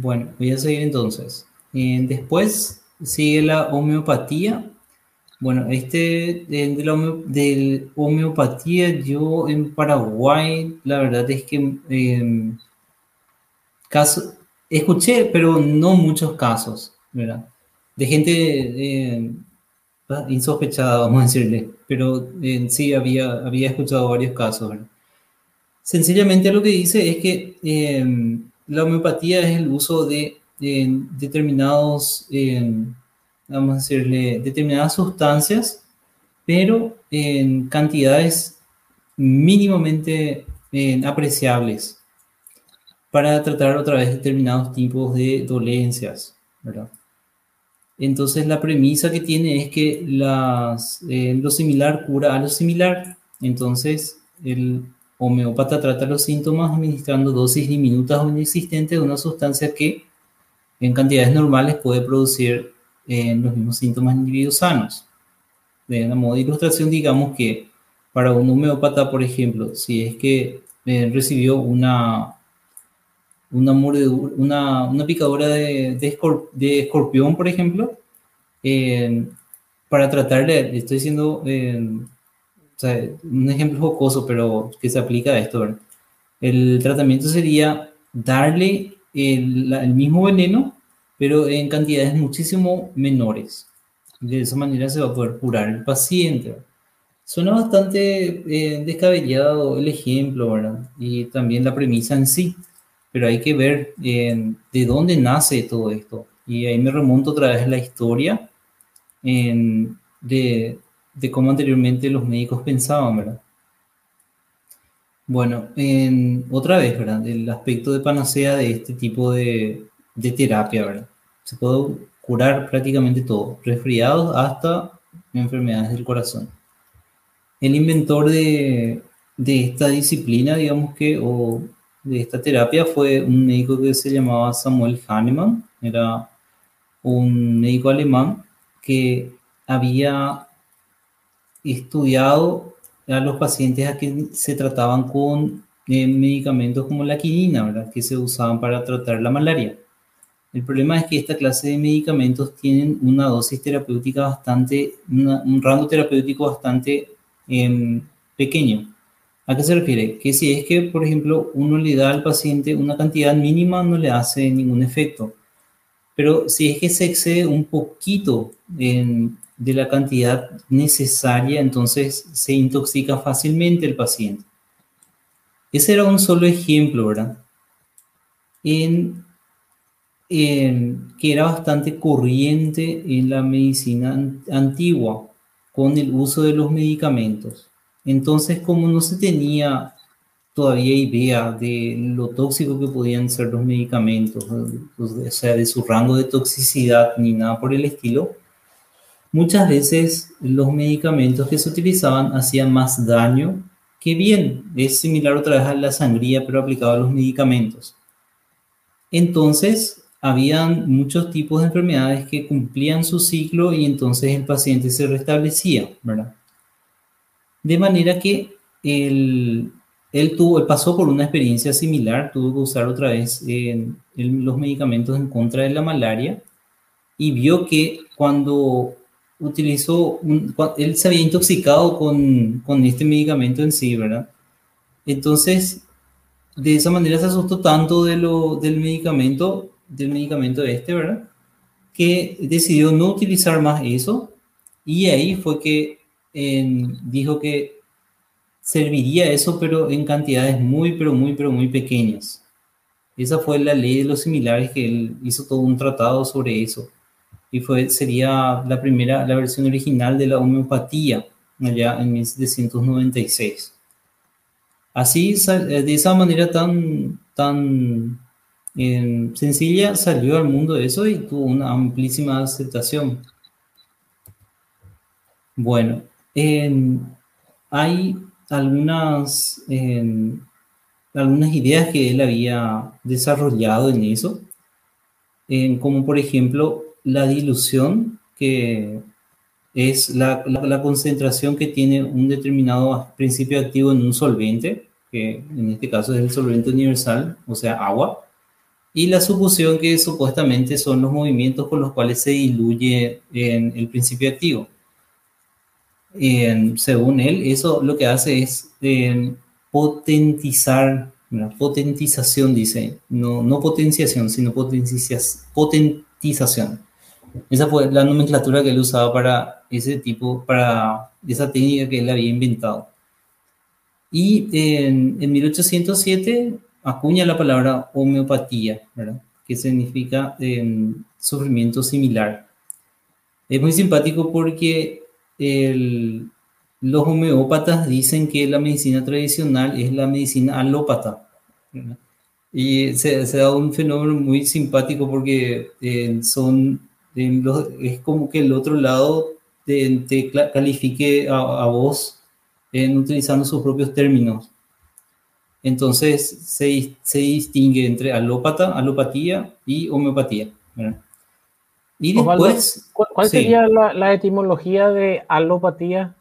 Bueno, voy a seguir entonces. Eh, después sigue la homeopatía. Bueno, este de, la homeopatía, yo en Paraguay, la verdad es que em, caso, escuché, pero no muchos casos, ¿verdad? De gente em, insospechada, vamos a decirle, pero sí había, escuchado varios casos. Sencillamente lo que dice es que la homeopatía es el uso de determinados, vamos a decirle, determinadas sustancias, pero en cantidades mínimamente apreciables para tratar otra vez determinados tipos de dolencias. Entonces la premisa que tiene es que las, eh, lo similar cura a lo similar. Entonces el homeópata trata los síntomas administrando dosis diminutas o inexistentes de una sustancia que en cantidades normales puede producir eh, los mismos síntomas en individuos sanos. De una modo de ilustración, digamos que para un homeópata, por ejemplo, si es que eh, recibió una, una, una, una picadura de, escorpión, por ejemplo, eh, para tratarle, estoy diciendo un ejemplo jocoso, pero que se aplica a esto. El tratamiento sería darle el, el, mismo veneno, pero en cantidades muchísimo menores. De esa manera se va a poder curar el paciente. Suena bastante eh, descabellado el ejemplo, ¿verdad? Y también la premisa en sí, pero hay que ver eh, de dónde nace todo esto. Y ahí me remonto otra vez a la historia en, de, de cómo anteriormente los médicos pensaban, ¿verdad? Bueno, en, otra vez, ¿verdad? El aspecto de panacea de este tipo de, de terapia, ¿verdad? Se puede curar prácticamente todo, resfriados hasta enfermedades del corazón. El inventor de, de esta disciplina, digamos que, o de esta terapia fue un médico que se llamaba Samuel Hahnemann, era un médico alemán que había estudiado a los pacientes a que se trataban con eh, medicamentos como la quinina, que se usaban para tratar la malaria. El problema es que esta clase de medicamentos tienen una dosis terapéutica bastante, un rango terapéutico bastante em, pequeño. ¿A qué se refiere? Que si es que, por ejemplo, uno le da al paciente una cantidad mínima, no le hace ningún efecto. Pero si es que se excede un poquito en, de la cantidad necesaria, entonces se intoxica fácilmente el paciente. Ese era un solo ejemplo, ¿verdad? En, que era bastante corriente en la medicina antigua con el uso de los medicamentos. Entonces, como no se tenía todavía idea de lo tóxico que podían ser los medicamentos, o sea, de su rango de toxicidad ni nada por el estilo, Muchas veces los medicamentos que se utilizaban hacían más daño que bien. Es similar otra vez a la sangría, pero aplicado a los medicamentos. Entonces, habían muchos tipos de enfermedades que cumplían su ciclo y entonces el paciente se restablecía, ¿verdad? De manera que él, él, tuvo, pasó por una experiencia similar, tuvo que usar otra vez los medicamentos en contra de la malaria y vio que cuando utilizó, él se había intoxicado con, con, este medicamento en sí, ¿verdad? Entonces, de esa manera se asustó tanto de lo, del medicamento, del medicamento este, ¿verdad? Que decidió no utilizar más eso y ahí fue que dijo que serviría eso, pero en cantidades muy, pero muy, pero muy pequeñas. Esa fue la ley de los similares que él hizo todo un tratado sobre eso y fue, sería la primera, la versión original de la homeopatía, allá en 1796. Así, eh, de esa manera tan, tan eh, sencilla, salió al mundo eso y tuvo una amplísima aceptación. Bueno, hay algunas, algunas ideas que él había desarrollado en eso, como por ejemplo la dilución, que es la, concentración que tiene un determinado principio activo en un solvente, que en este caso es el solvente universal, o sea, agua. y la suposición que supuestamente son los movimientos con los cuales se diluye en el principio activo. según él, eso lo que hace es potentizar, potentización dice, no, no potenciación, sino potentización. Esa fue la nomenclatura que él usaba para ese tipo, para esa técnica que él había inventado. Y en, en 1807 acuña la palabra homeopatía, ¿verdad? que significa em, sufrimiento similar. Es muy simpático porque los homeópatas dicen que la medicina tradicional es la medicina alópata. Y se, da un fenómeno muy simpático porque eh, son, es como que el otro lado te, califique a, a vos utilizando sus propios términos. Entonces se, se distingue entre alópata, alopatía y homeopatía. Y después... ¿Cuál sería la, etimología de alopatía?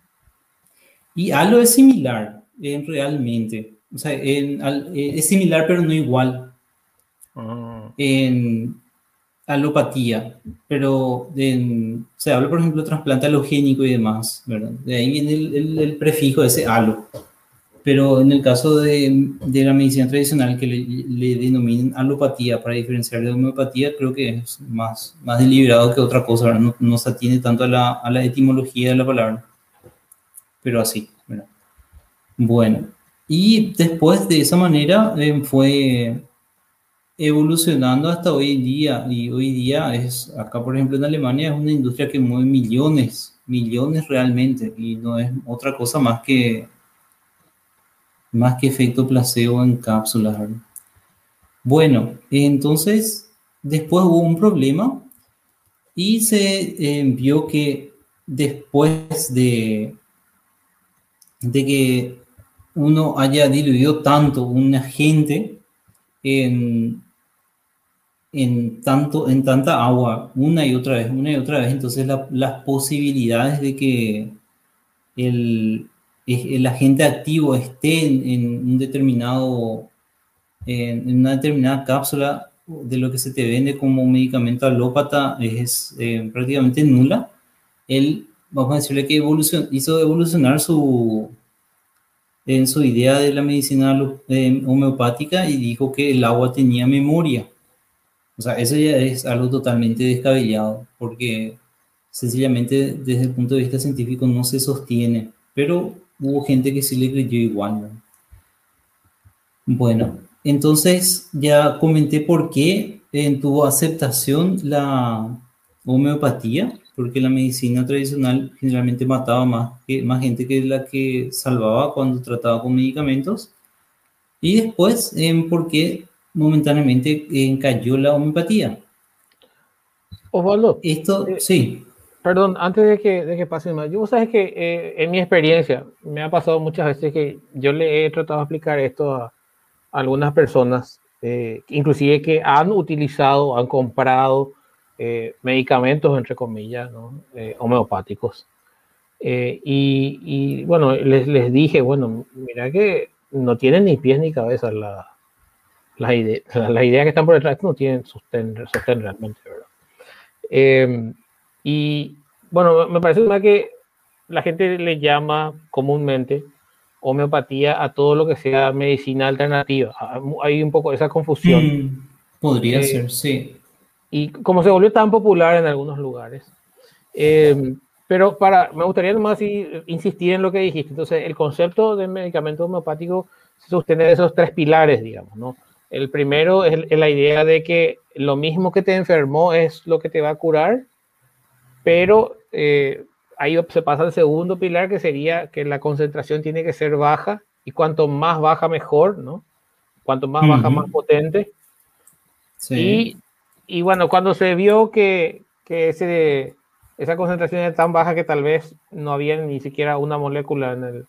Y alo es similar, en, realmente. O sea, en, eh, es similar pero no igual. Ah. En alopatía, pero se habla, por ejemplo, de trasplante halogénico y demás, ¿verdad? De ahí viene el, el, el prefijo ese alo. Pero en el caso de, de la medicina tradicional, que le, le, denominan alopatía para diferenciar de homeopatía, creo que es más, más deliberado que otra cosa, no, no, se atiende tanto a la, a la, etimología de la palabra. Pero así, ¿verdad? Bueno, y después de esa manera eh, fue evolucionando hasta hoy día, y hoy día es, acá por ejemplo en Alemania, es una industria que mueve millones, millones realmente, y no es otra cosa más que más que efecto placebo en cápsulas. Bueno, entonces después hubo un problema y se eh, vio que después de, de que uno haya diluido tanto un agente en, en, tanto, en tanta agua una y otra vez, una y otra vez, entonces las posibilidades de que el, el agente activo esté en, un determinado, en, una determinada cápsula de lo que se te vende como medicamento alópata es eh, prácticamente nula, él, vamos a decirle que evolucion, hizo evolucionar su, en su idea de la medicina eh, homeopática y dijo que el agua tenía memoria. O sea, eso ya es algo totalmente descabellado, porque sencillamente desde el punto de vista científico no se sostiene. Pero hubo gente que sí le creyó igual. Bueno, entonces ya comenté por qué en tuvo aceptación la homeopatía, porque la medicina tradicional generalmente mataba más, más gente que la que salvaba cuando trataba con medicamentos. Y después, en por qué momentáneamente cayó la homeopatía. Osvaldo. Esto, eh, sí. Perdón, antes de que, de que pase más, yo sabes que eh, en mi experiencia me ha pasado muchas veces que yo le he tratado de explicar esto a, algunas personas, eh, inclusive que han utilizado, han comprado eh, medicamentos, entre comillas, ¿no? homeopáticos. Y, y, bueno, les, les, dije, bueno, mira que no tienen ni pies ni cabeza la, las ideas la ideas que están por detrás no tienen sostén, sostén realmente, ¿verdad? Y bueno, me parece que la gente le llama comúnmente homeopatía a todo lo que sea medicina alternativa. Ah, hay un poco esa confusión. Mm, podría eh, ser, sí. Y como se volvió tan popular en algunos lugares. Eh, pero para, me gustaría nomás insistir en lo que dijiste. Entonces, el concepto de medicamento homeopático se sostiene de esos tres pilares, digamos, ¿no? El primero es la idea de que lo mismo que te enfermó es lo que te va a curar pero eh, ahí se pasa al segundo pilar que sería que la concentración tiene que ser baja y cuanto más baja mejor, ¿no? Cuanto más baja, más potente. Sí. Y, bueno, cuando se vio que, que ese, esa concentración era tan baja que tal vez no había ni siquiera una molécula en, el,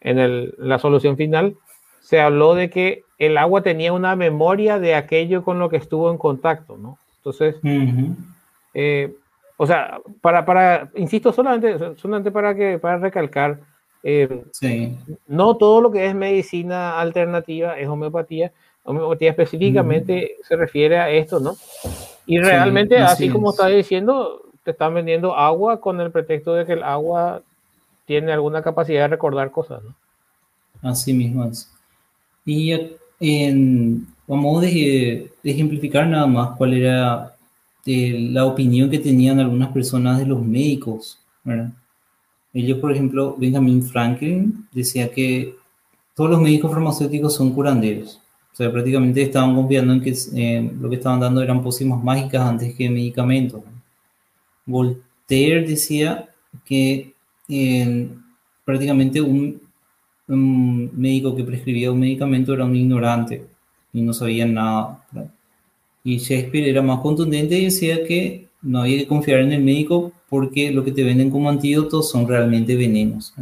en el, la solución final, se habló de que el agua tenía una memoria de aquello con lo que estuvo en contacto, ¿no? Entonces, eh, o sea, para, para insisto, solamente, solamente para, que, para recalcar, eh, no todo lo que es medicina alternativa es homeopatía, Homeopatía específicamente se refiere a esto, ¿no? Y realmente, así, como está diciendo, te están vendiendo agua con el pretexto de que el agua tiene alguna capacidad de recordar cosas, ¿no? Así mismo es. Y en, a ejemplificar nada más cuál era eh, la opinión que tenían algunas personas de los médicos, ¿verdad? Ellos, por ejemplo, Benjamin Franklin decía que todos los médicos farmacéuticos son curanderos. O sea, prácticamente estaban confiando en que eh, lo que estaban dando eran pócimas mágicas antes que medicamentos. Voltaire decía que eh, prácticamente un, médico que prescribía un medicamento era un ignorante y no sabía nada. Y Shakespeare era más contundente y decía que no había que confiar en el médico porque lo que te venden como antídotos son realmente venenos.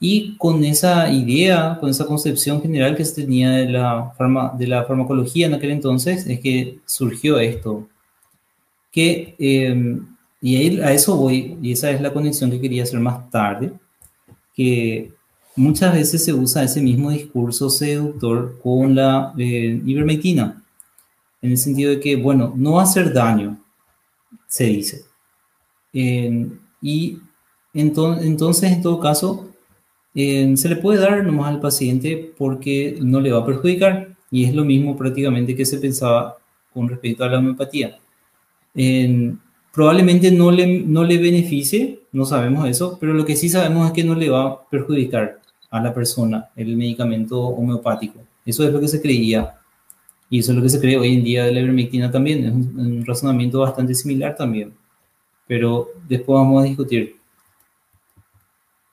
Y con esa idea, con esa concepción general que se tenía de la, de la farmacología en aquel entonces, es que surgió esto. Que, em, y a eso voy, y esa es la conexión que quería hacer más tarde, que muchas veces se usa ese mismo discurso seductor con la eh, ivermectina, en el sentido de que, bueno, no hacer daño, se dice. y entonces, entonces, en todo caso, se le puede dar nomás al paciente porque no le va a perjudicar y es lo mismo prácticamente que se pensaba con respecto a la homeopatía. probablemente no le, no le beneficie, no sabemos eso, pero lo que sí sabemos es que no le va a perjudicar a la persona el medicamento homeopático. Eso es lo que se creía y eso es lo que se cree hoy en día de la ivermectina también. Es un razonamiento bastante similar también, pero después vamos a discutir.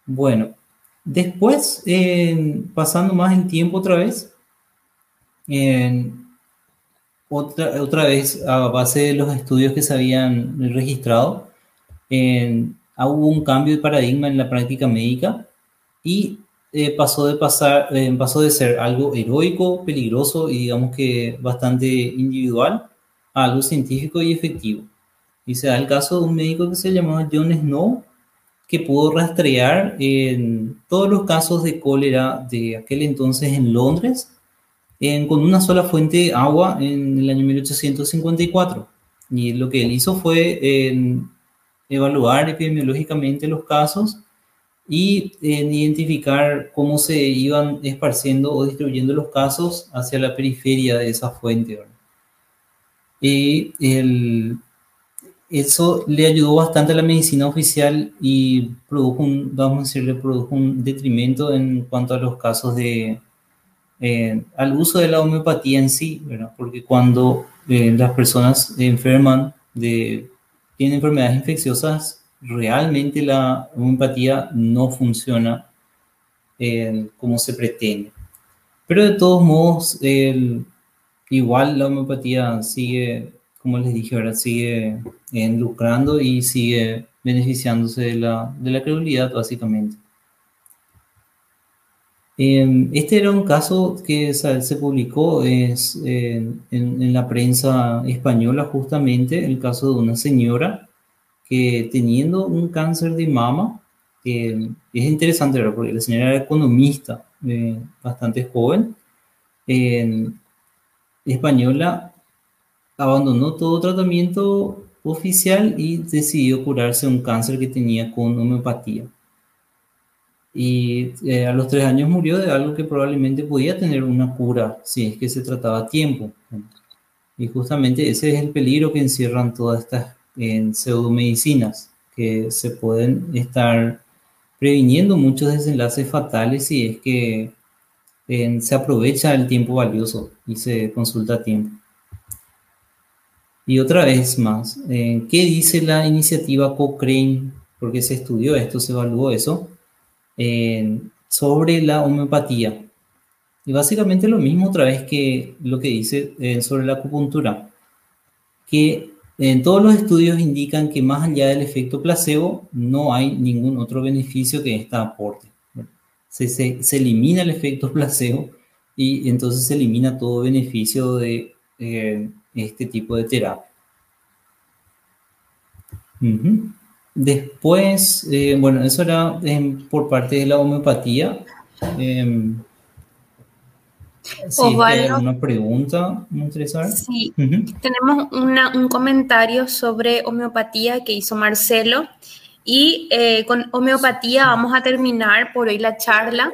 Bueno, Después, pasando más en tiempo otra vez, otra, otra vez a base de los estudios que se habían registrado, hubo un cambio de paradigma en la práctica médica y eh, pasó, de pasar, eh, pasó de ser algo heroico, peligroso y digamos que bastante individual a algo científico y efectivo. Y se da el caso de un médico que se llamaba John Snow, que pudo rastrear en todos los casos de cólera de aquel entonces en Londres con una sola fuente de agua en el año 1854. Y lo que él hizo fue evaluar epidemiológicamente los casos y en identificar cómo se iban esparciendo o distribuyendo los casos hacia la periferia de esa fuente. Y el, eso le ayudó bastante a la medicina oficial y produjo un, vamos a decirle, produjo un detrimento en cuanto a los casos de, eh, al uso de la homeopatía en sí, ¿verdad? Porque cuando eh, las personas enferman de, tienen enfermedades infecciosas, realmente la homeopatía no funciona eh, como se pretende. Pero de todos modos, igual la homeopatía sigue como les dije, ahora sigue eh, lucrando y sigue beneficiándose de la, de la credulidad, básicamente. Em, este era un caso que se publicó es, en, la prensa española, justamente, el caso de una señora que teniendo un cáncer de mama, es interesante, porque la señora era economista, eh, bastante joven, española, abandonó todo tratamiento oficial y decidió curarse un cáncer que tenía con homeopatía. Y eh, a los tres años murió de algo que probablemente podía tener una cura si es que se trataba a tiempo. Y justamente ese es el peligro que encierran todas estas en pseudomedicinas, que se pueden estar previniendo muchos desenlaces fatales si es que se aprovecha el tiempo valioso y se consulta a tiempo. Y otra vez más, eh, ¿qué dice la iniciativa Cochrane? Porque se estudió esto, se evaluó eso, eh, sobre la homeopatía. Y básicamente lo mismo otra vez que lo que dice eh, sobre la acupuntura, que en todos los estudios indican que más allá del efecto placebo, no hay ningún otro beneficio que esta aporte. Se, se, se elimina el efecto placebo y entonces se elimina todo beneficio de este tipo de terapia. Después, eh, bueno, eso era em, por parte de la homeopatía. Em, Sí, ¿Una pregunta? ¿Me Sí, tenemos un comentario sobre homeopatía que hizo Marcelo. Y eh, con homeopatía vamos a terminar por hoy la charla.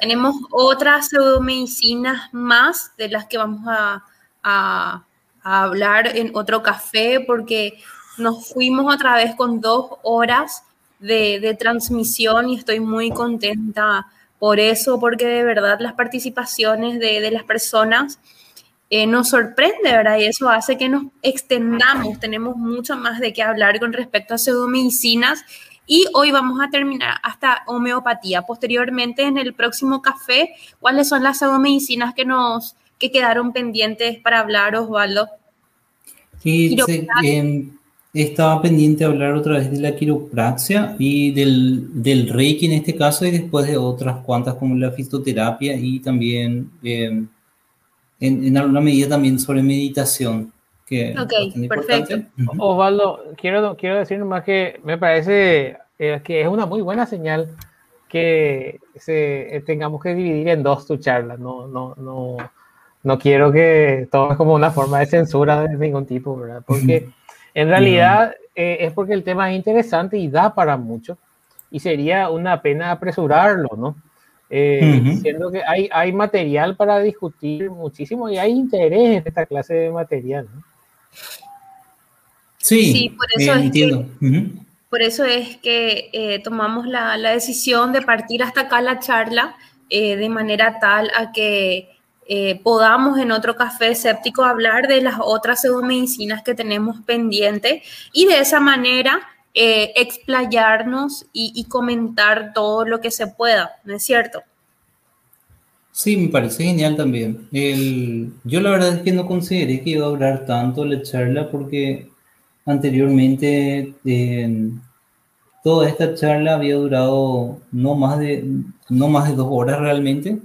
Tenemos otras medicinas más de las que vamos a, a, hablar en otro café porque nos fuimos otra vez con dos horas de, de transmisión y estoy muy contenta por eso, porque de verdad las participaciones de, de las personas eh, nos sorprende, ¿verdad? Y eso hace que nos extendamos, tenemos mucho más de qué hablar con respecto a pseudomedicinas y hoy vamos a terminar hasta homeopatía. Posteriormente, en el próximo café, ¿cuáles son las pseudomedicinas que nos que quedaron pendientes para hablar, Osvaldo? Sí, estaba pendiente de hablar otra vez de la quiropraxia y del, del reiki en este caso y después de otras cuantas como la fitoterapia y también eh, en, en, alguna medida también sobre meditación. Que ok, perfecto. Osvaldo, quiero, quiero decir más que me parece eh, que es una muy buena señal que se, eh, tengamos que dividir en dos tu charla. No, no, no, no quiero que todo es como una forma de censura de ningún tipo, ¿verdad? Porque en realidad eh, es porque el tema es interesante y da para mucho y sería una pena apresurarlo, ¿no? Eh, Siendo que hay, hay material para discutir muchísimo y hay interés en esta clase de material, ¿no? Sí, por eso es entiendo. Que, Por eso es que eh, tomamos la, la, decisión de partir hasta acá la charla de manera tal a que eh, podamos en otro café escéptico hablar de las otras pseudomedicinas que tenemos pendiente y de esa manera eh, explayarnos y, comentar todo lo que se pueda, ¿no es cierto? Sí, me parece genial también. El, yo la verdad es que no consideré que iba a durar tanto la charla porque anteriormente toda esta charla había durado no más de, no más de dos horas realmente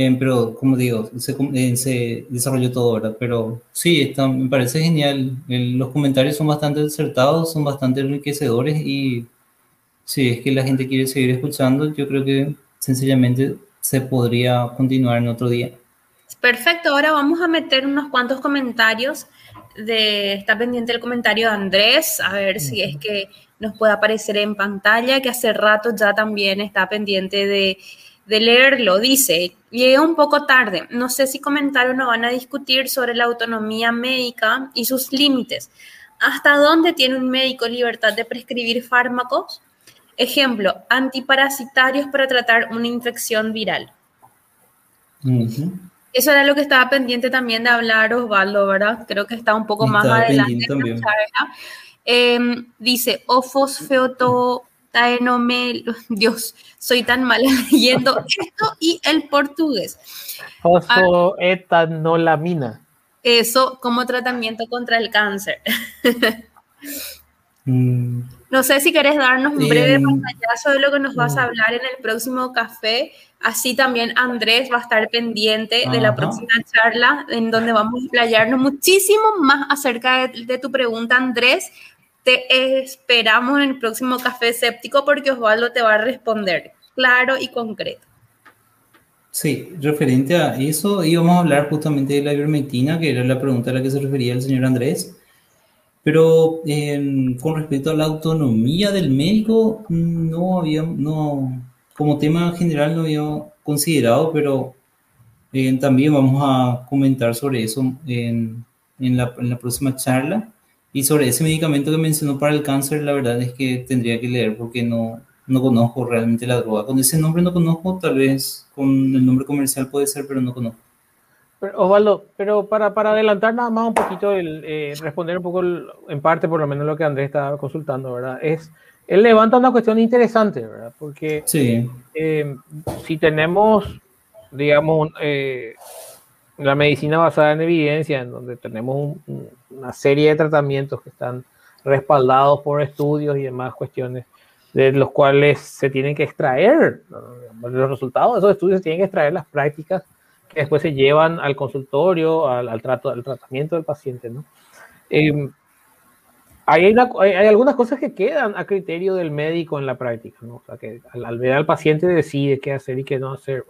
eh, pero como digo, se, eh, se, desarrolló todo, ¿verdad? Pero sí, está, me parece genial. los comentarios son bastante acertados, son bastante enriquecedores y si es que la gente quiere seguir escuchando, yo creo que sencillamente se podría continuar en otro día. Perfecto, ahora vamos a meter unos cuantos comentarios. De, está pendiente el comentario de Andrés, a ver si es que nos puede aparecer en pantalla, que hace rato ya también está pendiente de de leerlo. Dice, llegué un poco tarde. No sé si comentaron o van a discutir sobre la autonomía médica y sus límites. ¿Hasta dónde tiene un médico libertad de prescribir fármacos? Ejemplo, antiparasitarios para tratar una infección viral. Eso era lo que estaba pendiente también de hablar Osvaldo, ¿verdad? Creo que está un poco más adelante. Eh, dice, ofosfeoto me, Dios, soy tan mala leyendo esto y el portugués. Fosfoetanolamina. Eso como tratamiento contra el cáncer. Mm. No sé si querés darnos un breve pantallazo de lo que nos vas a mm. hablar en el próximo café. Así también Andrés va a estar pendiente de la próxima charla en donde vamos a playarnos muchísimo más acerca de, de tu pregunta, Andrés, te esperamos en el próximo café escéptico porque Osvaldo te va a responder claro y concreto. Sí, referente a eso, íbamos a hablar justamente de la ivermectina, que era la pregunta a la que se refería el señor Andrés. Pero con respecto a la autonomía del médico, no había, no, como tema general no había considerado, pero eh, también vamos a comentar sobre eso en, en, la, en la próxima charla. Y sobre ese medicamento que mencionó para el cáncer, la verdad es que tendría que leer porque no, no conozco realmente la droga. Con ese nombre no conozco, tal vez con el nombre comercial puede ser, pero no conozco. Pero, Osvaldo, pero para, para adelantar nada más un poquito, el, eh, responder un poco, en parte por lo menos lo que Andrés estaba consultando, ¿verdad? Es, él levanta una cuestión interesante, ¿verdad? Porque sí. Eh, si tenemos, digamos, eh, la medicina basada en evidencia, en donde tenemos una serie de tratamientos que están respaldados por estudios y demás cuestiones, de los cuales se tienen que extraer los resultados de esos estudios, se tienen que extraer las prácticas que después se llevan al consultorio, al, trato, al tratamiento del paciente. ¿no? Eh, hay, hay, algunas cosas que quedan a criterio del médico en la práctica, ¿no? o sea, que al, al ver al paciente decide qué hacer y qué no hacer.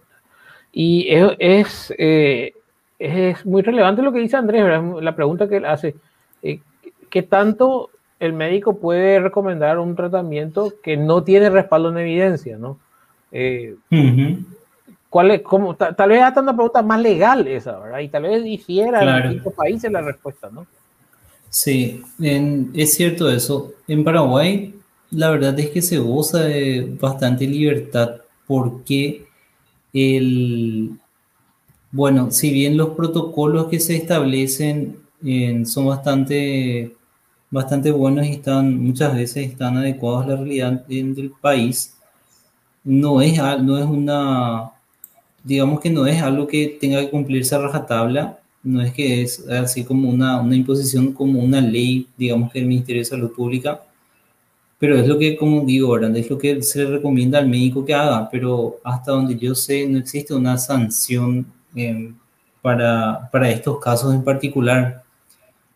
Y es, es, es, muy relevante lo que dice Andrés, la pregunta que él hace. ¿Qué tanto el médico puede recomendar un tratamiento que no tiene respaldo en evidencia, ¿no? Eh, ¿cuál es, cómo, tal vez hasta una pregunta más legal esa, ¿verdad? Y tal vez difiera en distintos países la respuesta, ¿no? Sí, es cierto eso. En Paraguay, la verdad es que se goza de bastante libertad porque el, bueno, si bien los protocolos que se establecen son bastante bastante buenos y están, muchas veces están adecuados a la realidad del país. No es, no es una, digamos que no es algo que tenga que cumplirse a rajatabla, no es que es así como una, una imposición, como una ley, digamos que el Ministerio de Salud Pública, pero es lo que, como digo, ¿verdad? es lo que se le recomienda al médico que haga, pero hasta donde yo sé no existe una sanción eh, para, para estos casos en particular.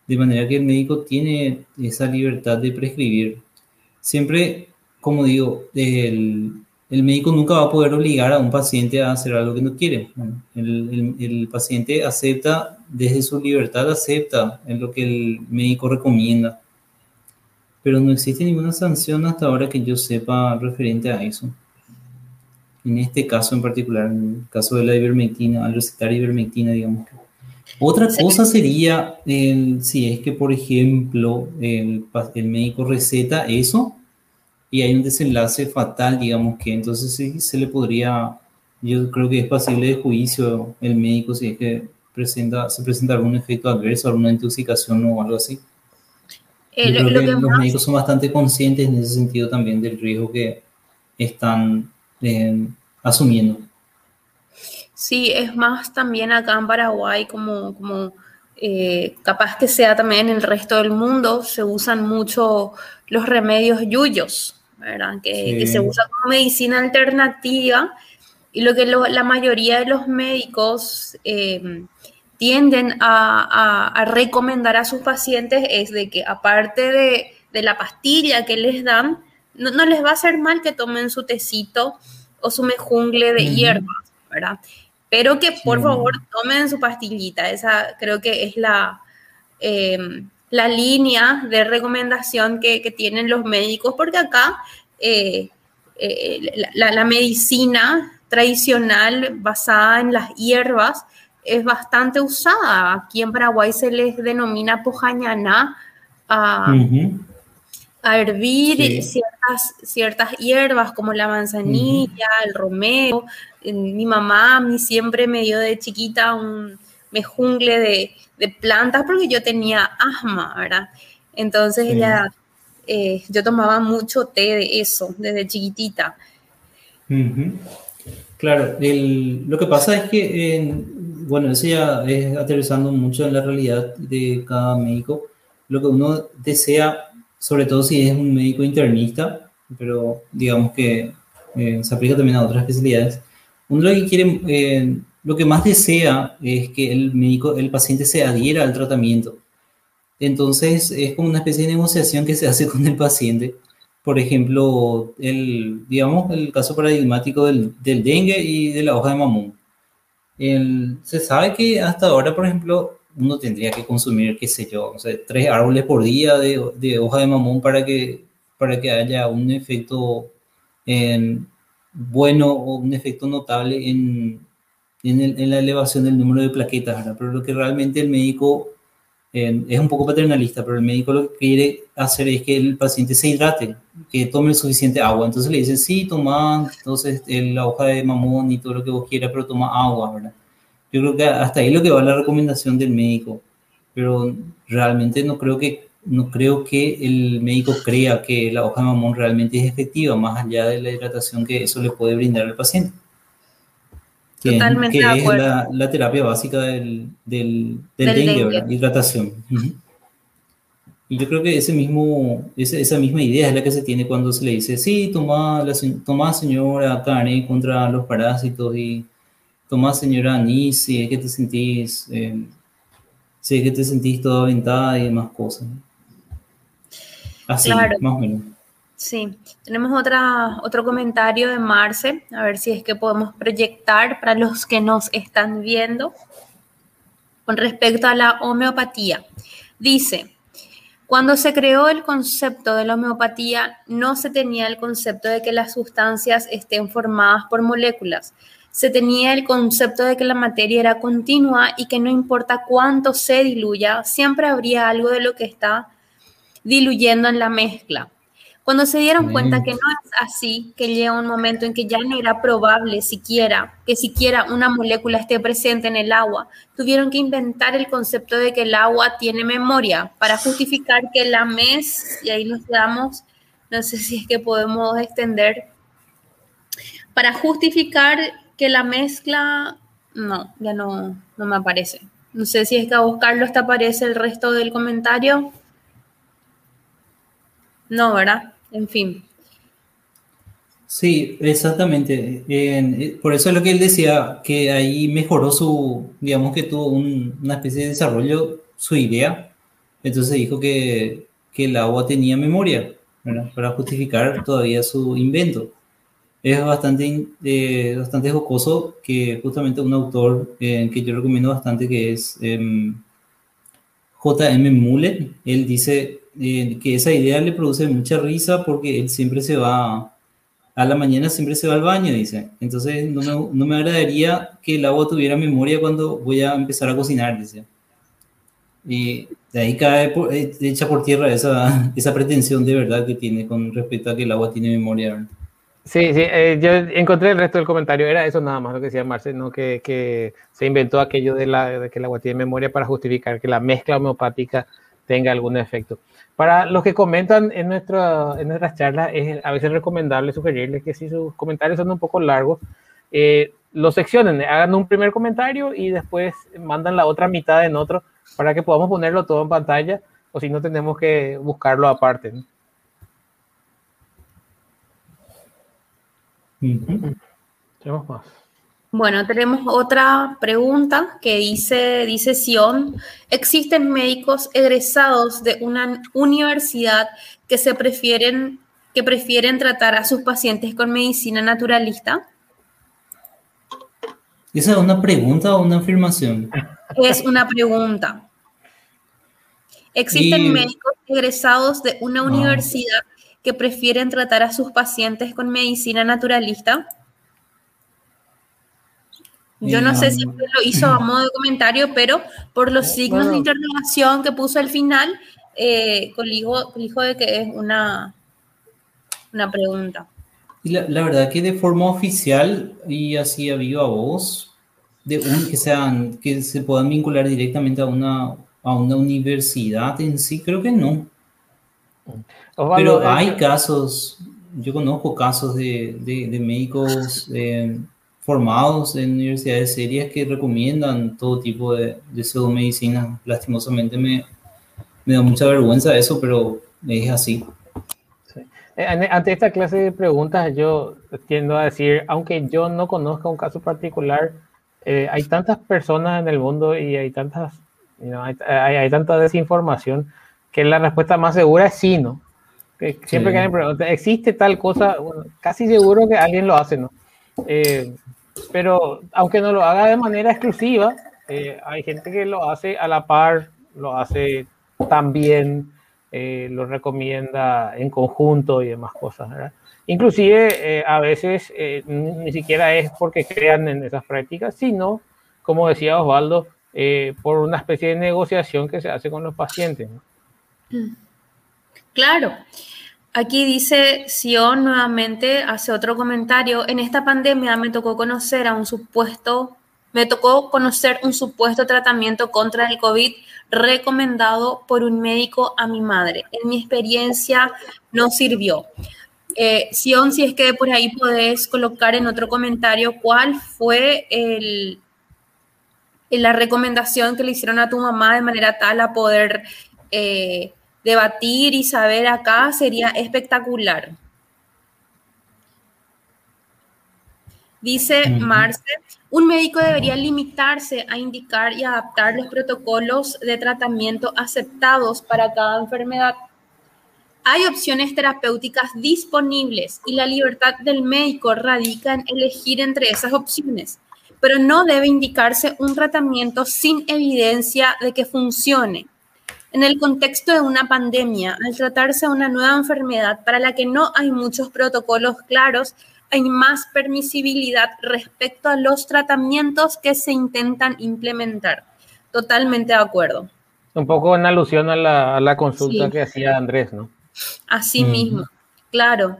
De manera que el médico tiene esa libertad de prescribir. Siempre, como digo, el, el médico nunca va a poder obligar a un paciente a hacer algo que no quiere. el, el, paciente acepta, desde su libertad acepta en lo que el médico recomienda. Pero no existe ninguna sanción hasta ahora que yo sepa referente a eso. En este caso en particular, en el caso de la ivermectina, al recetar ivermectina, digamos que otra cosa sería si es que, por ejemplo, el, médico receta eso y hay un desenlace fatal, digamos que entonces sí se le podría, yo creo que es pasible de juicio el médico si es que presenta, se presenta algún efecto adverso, alguna intoxicación o algo así. Eh, creo que, los médicos son bastante conscientes en ese sentido también del riesgo que están eh, asumiendo. Sí, es más también acá en Paraguay como, como eh, capaz que sea también en el resto del mundo, se usan mucho los remedios yuyos, ¿verdad? Que, se usa como medicina alternativa y lo que la mayoría de los médicos em, tienden a, recomendar a sus pacientes es de que aparte de, la pastilla que les dan, no, les va a hacer mal que tomen su tecito o su mejungle de hierbas, ¿verdad? pero que por favor tomen su pastillita. Esa creo que es la, em, la línea de recomendación que, tienen los médicos, porque acá eh, eh, la, medicina tradicional basada en las hierbas es bastante usada. Aquí en Paraguay se les denomina pojañaná a, hervir ciertas, ciertas hierbas como la manzanilla, el romero, mi mamá a mí siempre me dio de chiquita un mejungle de, de plantas porque yo tenía asma, ¿verdad? Entonces ella, eh, yo tomaba mucho té de eso desde chiquitita. Claro, lo que pasa es que, bueno, eso ya es aterrizando mucho en la realidad de cada médico. Lo que uno desea, sobre todo si es un médico internista, pero digamos que eh, se aplica también a otras especialidades, uno lo que quiere, eh, lo que más desea es que el médico, el paciente se adhiera al tratamiento. Entonces es como una especie de negociación que se hace con el paciente. Por ejemplo, el, digamos, el caso paradigmático del, del dengue y de la hoja de mamón. El, se sabe que hasta ahora, por ejemplo, uno tendría que consumir, qué sé yo, o sea, tres árboles por día de, hoja de mamón para que, para que haya un efecto en, bueno o un efecto notable en, en, la elevación del número de plaquetas, pero lo que realmente el médico es un poco paternalista, pero el médico lo que quiere hacer es que el paciente se hidrate, que tome suficiente agua. Entonces le dice, sí, toma entonces la hoja de mamón y todo lo que vos quieras, pero toma agua, ¿verdad? Yo creo que hasta ahí lo que va la recomendación del médico, pero realmente no creo que no creo que el médico crea que la hoja de mamón realmente es efectiva, más allá de la hidratación que eso le puede brindar al paciente. Totalmente que es la, la, terapia básica del, del, dengue, hidratación. Y yo creo que ese mismo, esa, misma idea es la que se tiene cuando se le dice, sí, toma, la, toma señora carne contra los parásitos y toma señora anís si es que te sentís, eh, si es que te sentís toda aventada y demás cosas. Así, claro. más o menos. Sí, tenemos otra, otro comentario de Marce, a ver si es que podemos proyectar para los que nos están viendo con respecto a la homeopatía. Dice, cuando se creó el concepto de la homeopatía, no se tenía el concepto de que las sustancias estén formadas por moléculas. Se tenía el concepto de que la materia era continua y que no importa cuánto se diluya, siempre habría algo de lo que está diluyendo en la mezcla. Cuando se dieron cuenta que no es así, que llega un momento en que ya no era probable siquiera que siquiera una molécula esté presente en el agua, tuvieron que inventar el concepto de que el agua tiene memoria para justificar que la mes, y ahí nos quedamos, no sé si es que podemos extender, para justificar que la mezcla, no, ya no, no me aparece. No sé si es que a vos, Carlos, te aparece el resto del comentario. No, ¿verdad? En fin. Sí, exactamente. Eh, por eso es lo que él decía, que ahí mejoró su, digamos que tuvo una especie de desarrollo, su idea. Entonces dijo que, que el agua tenía memoria. Para justificar todavía su invento. Es bastante, eh, bastante jocoso que justamente un autor eh, que yo recomiendo bastante, que es em, J.M. Mullen, él dice eh, que esa idea le produce mucha risa porque él siempre se va, a la mañana siempre se va al baño, dice. Entonces no me, no me agradaría que el agua tuviera memoria cuando voy a empezar a cocinar, dice. Y de ahí cae, por, eh, echa por tierra esa, esa pretensión de verdad que tiene con respecto a que el agua tiene memoria. Sí, sí, eh, yo encontré el resto del comentario, era eso nada más lo que decía Marce, ¿no? que, que se inventó aquello de, la, de que el agua tiene memoria para justificar que la mezcla homeopática tenga algún efecto. Para los que comentan en, nuestra, en nuestras charlas, es a veces recomendable sugerirles que si sus comentarios son un poco largos, eh, lo seccionen, hagan un primer comentario y después mandan la otra mitad en otro para que podamos ponerlo todo en pantalla o si no tenemos que buscarlo aparte. Tenemos más. Bueno, tenemos otra pregunta que dice, dice Sion, ¿existen médicos egresados de una universidad que se prefieren, que prefieren tratar a sus pacientes con medicina naturalista? ¿Esa es una pregunta o una afirmación? Es una pregunta. ¿Existen médicos egresados de una universidad que prefieren tratar a sus pacientes con medicina naturalista? Yo no sé si lo hizo a modo de comentario, pero por los signos de interrogación que puso al final, eh, colijo, de que es una, una pregunta. Y la, verdad que de forma oficial y así a viva voz, de un, que, sean, que se puedan vincular directamente a una, a una universidad en sí, creo que no. Pero hay casos, yo conozco casos de, de, médicos eh, formados en universidades serias que recomiendan todo tipo de, de pseudomedicina. Lastimosamente me, me, da mucha vergüenza eso, pero es así. Eh, ante esta clase de preguntas, yo tiendo a decir, aunque yo no conozca un caso particular, eh, hay tantas personas en el mundo y hay tantas, hay, hay, tanta desinformación que la respuesta más segura es sí, ¿no? Que siempre que alguien pregunta, ¿existe tal cosa? casi seguro que alguien lo hace, ¿no? Eh, pero aunque no lo haga de manera exclusiva, eh, hay gente que lo hace a la par, lo hace también, eh, lo recomienda en conjunto y demás cosas. ¿verdad? Inclusive a veces ni siquiera es porque crean en esas prácticas, sino, como decía Osvaldo, por una especie de negociación que se hace con los pacientes. Claro. Aquí dice Sion nuevamente, hace otro comentario. En esta pandemia me tocó conocer a un supuesto, me tocó conocer un supuesto tratamiento contra el COVID recomendado por un médico a mi madre. En mi experiencia no sirvió. Eh, Sion, si es que por ahí podés colocar en otro comentario cuál fue el, la recomendación que le hicieron a tu mamá de manera tal a poder eh, debatir y saber acá sería espectacular. Dice Marce, un médico debería limitarse a indicar y adaptar los protocolos de tratamiento aceptados para cada enfermedad. Hay opciones terapéuticas disponibles y la libertad del médico radica en elegir entre esas opciones, pero no debe indicarse un tratamiento sin evidencia de que funcione. En el contexto de una pandemia, al tratarse de una nueva enfermedad para la que no hay muchos protocolos claros, hay más permisibilidad respecto a los tratamientos que se intentan implementar. Totalmente de acuerdo. Un poco en alusión a la, consulta que hacía Andrés, ¿no? Así mismo, claro.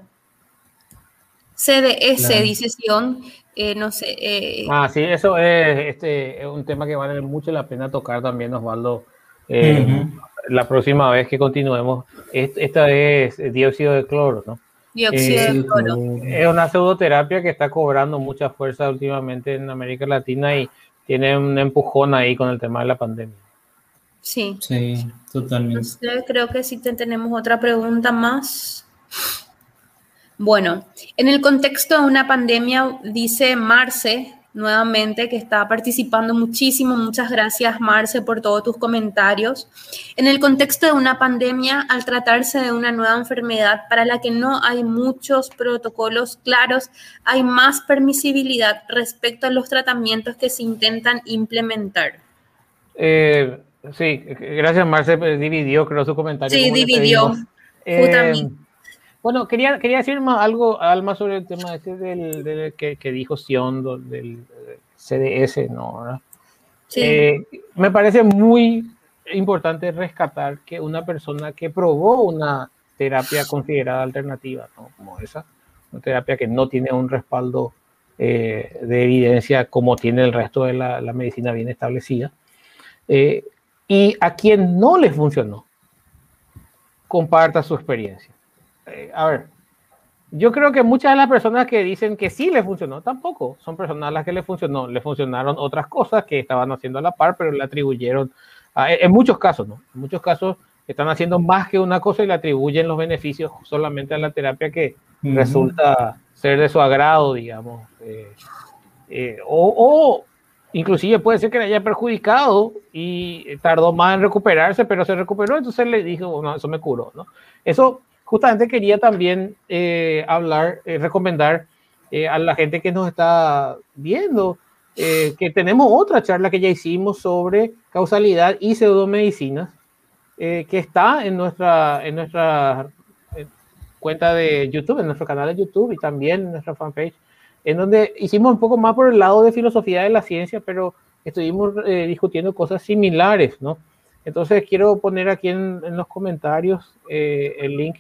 CDS, dice Sion, eh, no sé. Eh, ah, sí, eso es, este, es un tema que vale mucho la pena tocar también, Osvaldo. Eh, la próxima vez que continuemos, esta es dióxido de cloro, ¿no? Dióxido de cloro. Es una pseudoterapia que está cobrando mucha fuerza últimamente en América Latina y tiene un empujón ahí con el tema de la pandemia. Sí. Sí, totalmente. creo que sí tenemos otra pregunta más. Bueno, en el contexto de una pandemia, dice Marce, nuevamente, que está participando muchísimo. Muchas gracias, Marce, por todos tus comentarios. En el contexto de una pandemia, al tratarse de una nueva enfermedad para la que no hay muchos protocolos claros, hay más permisibilidad respecto a los tratamientos que se intentan implementar. Eh, Sí, gracias Marce, dividió creo su comentario. Sí, dividió. Eh, bueno, quería, quería decir algo, Alma, sobre el tema ese del, que, dijo Sion, del CDS, ¿no? Sí. Eh, me parece muy importante rescatar que una persona que probó una terapia considerada alternativa, ¿no? como esa, una terapia que no tiene un respaldo eh, de evidencia como tiene el resto de la, la medicina bien establecida, eh, y a quien no le funcionó, comparta su experiencia. Eh, a ver, yo creo que muchas de las personas que dicen que sí le funcionó, tampoco son personas a las que le funcionó. Le funcionaron otras cosas que estaban haciendo a la par, pero le atribuyeron, en muchos casos, ¿no? En muchos casos están haciendo más que una cosa y le atribuyen los beneficios solamente a la terapia que resulta ser de su agrado, digamos. Eh, eh, o, Inclusive puede ser que le haya perjudicado y tardó más en recuperarse, pero se recuperó, entonces le dijo, no, eso me curó, ¿no? Eso justamente quería también eh, hablar, eh, recomendar eh, a la gente que nos está viendo que tenemos otra charla que ya hicimos sobre causalidad y pseudomedicinas, que está en nuestra, en nuestra cuenta de YouTube, en nuestro canal de YouTube y también en nuestra fanpage en donde hicimos un poco más por el lado de filosofía de la ciencia, pero estuvimos eh, discutiendo cosas similares, ¿no? Entonces quiero poner aquí en, los comentarios eh, el link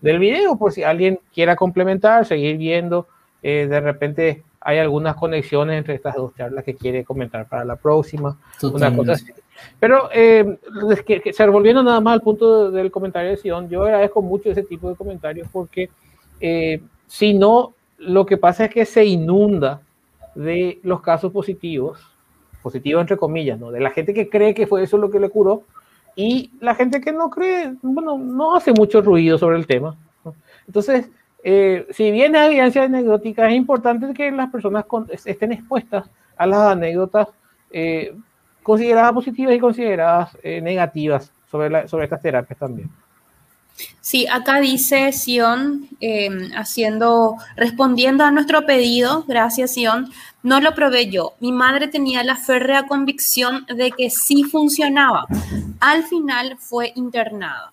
del video por si alguien quiera complementar, seguir viendo. Eh, de repente hay algunas conexiones entre estas dos charlas que quiere comentar para la próxima. Una cosa así. Pero que, que, volviendo nada más al punto del comentario de Sion, yo agradezco mucho ese tipo de comentarios porque si no lo que pasa es que se inunda de los casos positivos, positivos entre comillas, ¿no? De la gente que cree que fue eso lo que le curó y la gente que no cree, bueno, no hace mucho ruido sobre el tema. Entonces, eh, si bien hay evidencia anecdótica, es importante que las personas estén expuestas a las anécdotas eh, consideradas positivas y consideradas eh, negativas sobre, sobre estas terapias también. Sí, acá dice Sion, em, haciendo, respondiendo a nuestro pedido, gracias Sion, no lo probé yo. Mi madre tenía la férrea convicción de que sí funcionaba. Al final fue internada.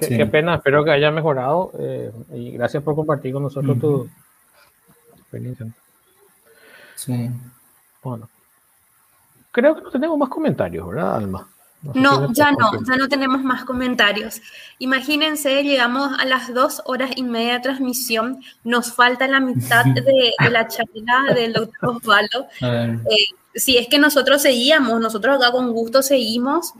Qué pena, espero que haya mejorado eh, y gracias por compartir con nosotros tu experiencia. Sí. Bueno, creo que no tenemos más comentarios, ¿verdad, Alma? No, ya no, ya no tenemos más comentarios. Imagínense, llegamos a las dos horas y media de transmisión, nos falta la mitad de, la charla del doctor Osvaldo. Eh, si es que nosotros seguíamos, nosotros acá con gusto seguimos,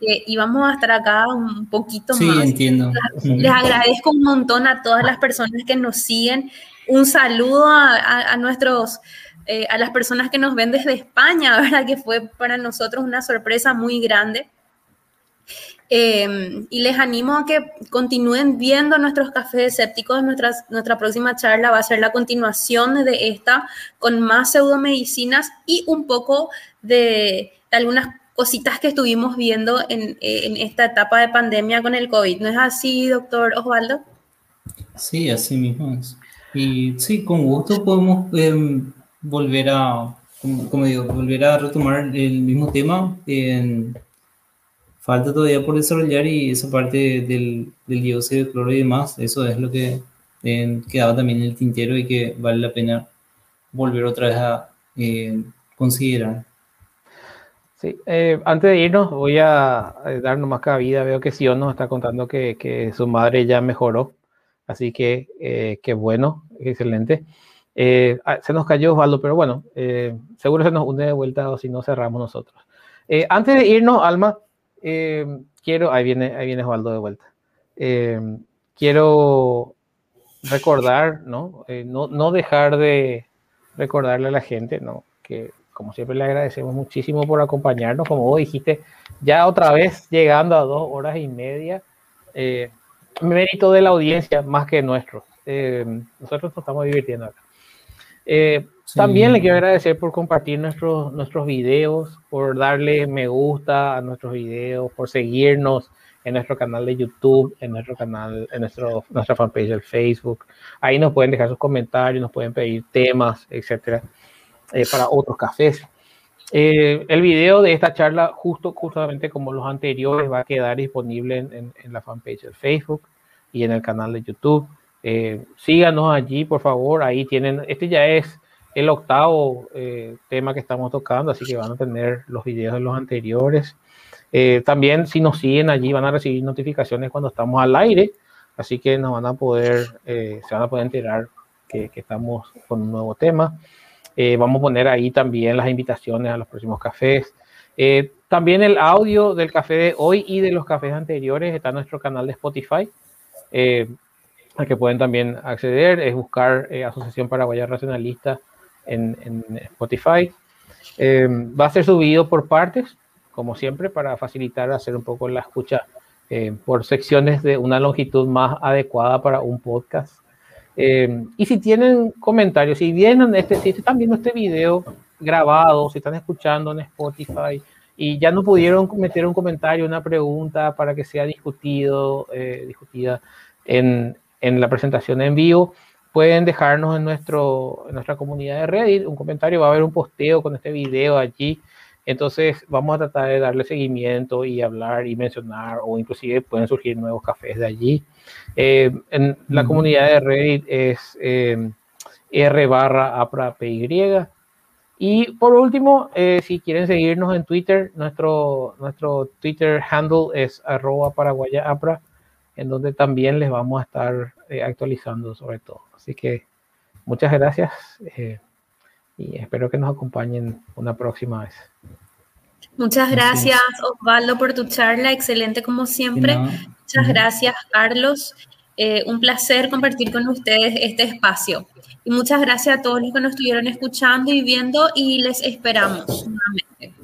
eh, y vamos a estar acá un poquito sí, más. entiendo. Les agradezco un montón a todas las personas que nos siguen. Un saludo a nuestros eh, a las personas que nos ven desde España, ¿verdad? Que fue para nosotros una sorpresa muy grande. Eh, y les animo a que continúen viendo nuestros cafés escépticos. Nuestra, nuestra próxima charla va a ser la continuación de esta con más pseudomedicinas y un poco de, algunas cositas que estuvimos viendo en, en esta etapa de pandemia con el COVID. ¿No es así, doctor Osvaldo? Sí, así mismo es. Y sí, con gusto podemos em, volver a, como, digo, volver a retomar el mismo tema. En, falta todavía por desarrollar y esa parte del, del dióxido de cloro y demás, eso es lo que quedaba también en el tintero y que vale la pena volver otra vez a eh, considerar. Sí, eh, antes de irnos voy a dar más cabida, veo que Sion nos está contando que, que su madre ya mejoró, así que eh, qué bueno, excelente. Ah, se nos cayó Osvaldo, pero bueno, seguro se nos une de vuelta o si no cerramos nosotros. antes de irnos, Alma, quiero, ahí viene, ahí viene Osvaldo de vuelta. quiero recordar, ¿no? ¿no? Dejar de, recordarle a la gente, ¿no? Que como siempre le agradecemos muchísimo por acompañarnos, como vos dijiste, ya otra vez llegando a dos horas y media, eh, mérito de la audiencia más que nuestro. Eh, nosotros nos estamos divirtiendo acá. Eh, también le quiero agradecer por compartir nuestros, nuestros videos, por darle me gusta a nuestros videos, por seguirnos en nuestro canal de YouTube, en nuestro canal, en nuestro, nuestra fanpage de Facebook. Ahí nos pueden dejar sus comentarios, nos pueden pedir temas, etcétera, eh, para otros cafés. Eh, el video de esta charla, justo justamente como los anteriores, va a quedar disponible en, en, la fanpage de Facebook y en el canal de YouTube. Eh, síganos allí, por favor. Ahí tienen, este ya es el octavo tema que estamos tocando, así que van a tener los videos de los anteriores. Eh, también si nos siguen allí van a recibir notificaciones cuando estamos al aire, así que nos van a poder, eh, se van a poder enterar que, estamos con un nuevo tema. Eh, vamos a poner ahí también las invitaciones a los próximos cafés. también el audio del café de hoy y de los cafés anteriores está en nuestro canal de Spotify, al que pueden también acceder, es buscar Asociación Paraguaya Racionalista en, Spotify. va a ser subido por partes, como siempre, para facilitar hacer un poco la escucha eh, por secciones de una longitud más adecuada para un podcast. Eh, y si tienen comentarios, si vienen este, si están viendo este video grabado, si están escuchando en Spotify y ya no pudieron meter un comentario, una pregunta para que sea discutido, eh, discutida en, en, la presentación en vivo, pueden dejarnos en, nuestro, en nuestra comunidad de Reddit un comentario, va a haber un posteo con este video allí entonces vamos a tratar de darle seguimiento y hablar y mencionar o inclusive pueden surgir nuevos cafés de allí. Eh, en la comunidad de Reddit es eh, R barra APRA PY. Y por último, eh, si quieren seguirnos en Twitter, nuestro, nuestro Twitter handle es arroba paraguaya APRA, en donde también les vamos a estar actualizando sobre todo. Así que muchas gracias y espero que nos acompañen una próxima vez. Muchas gracias, Osvaldo, por tu charla, excelente como siempre. Muchas gracias, Carlos. Eh, un placer compartir con ustedes este espacio. Y muchas gracias a todos los que nos estuvieron escuchando y viendo y les esperamos nuevamente.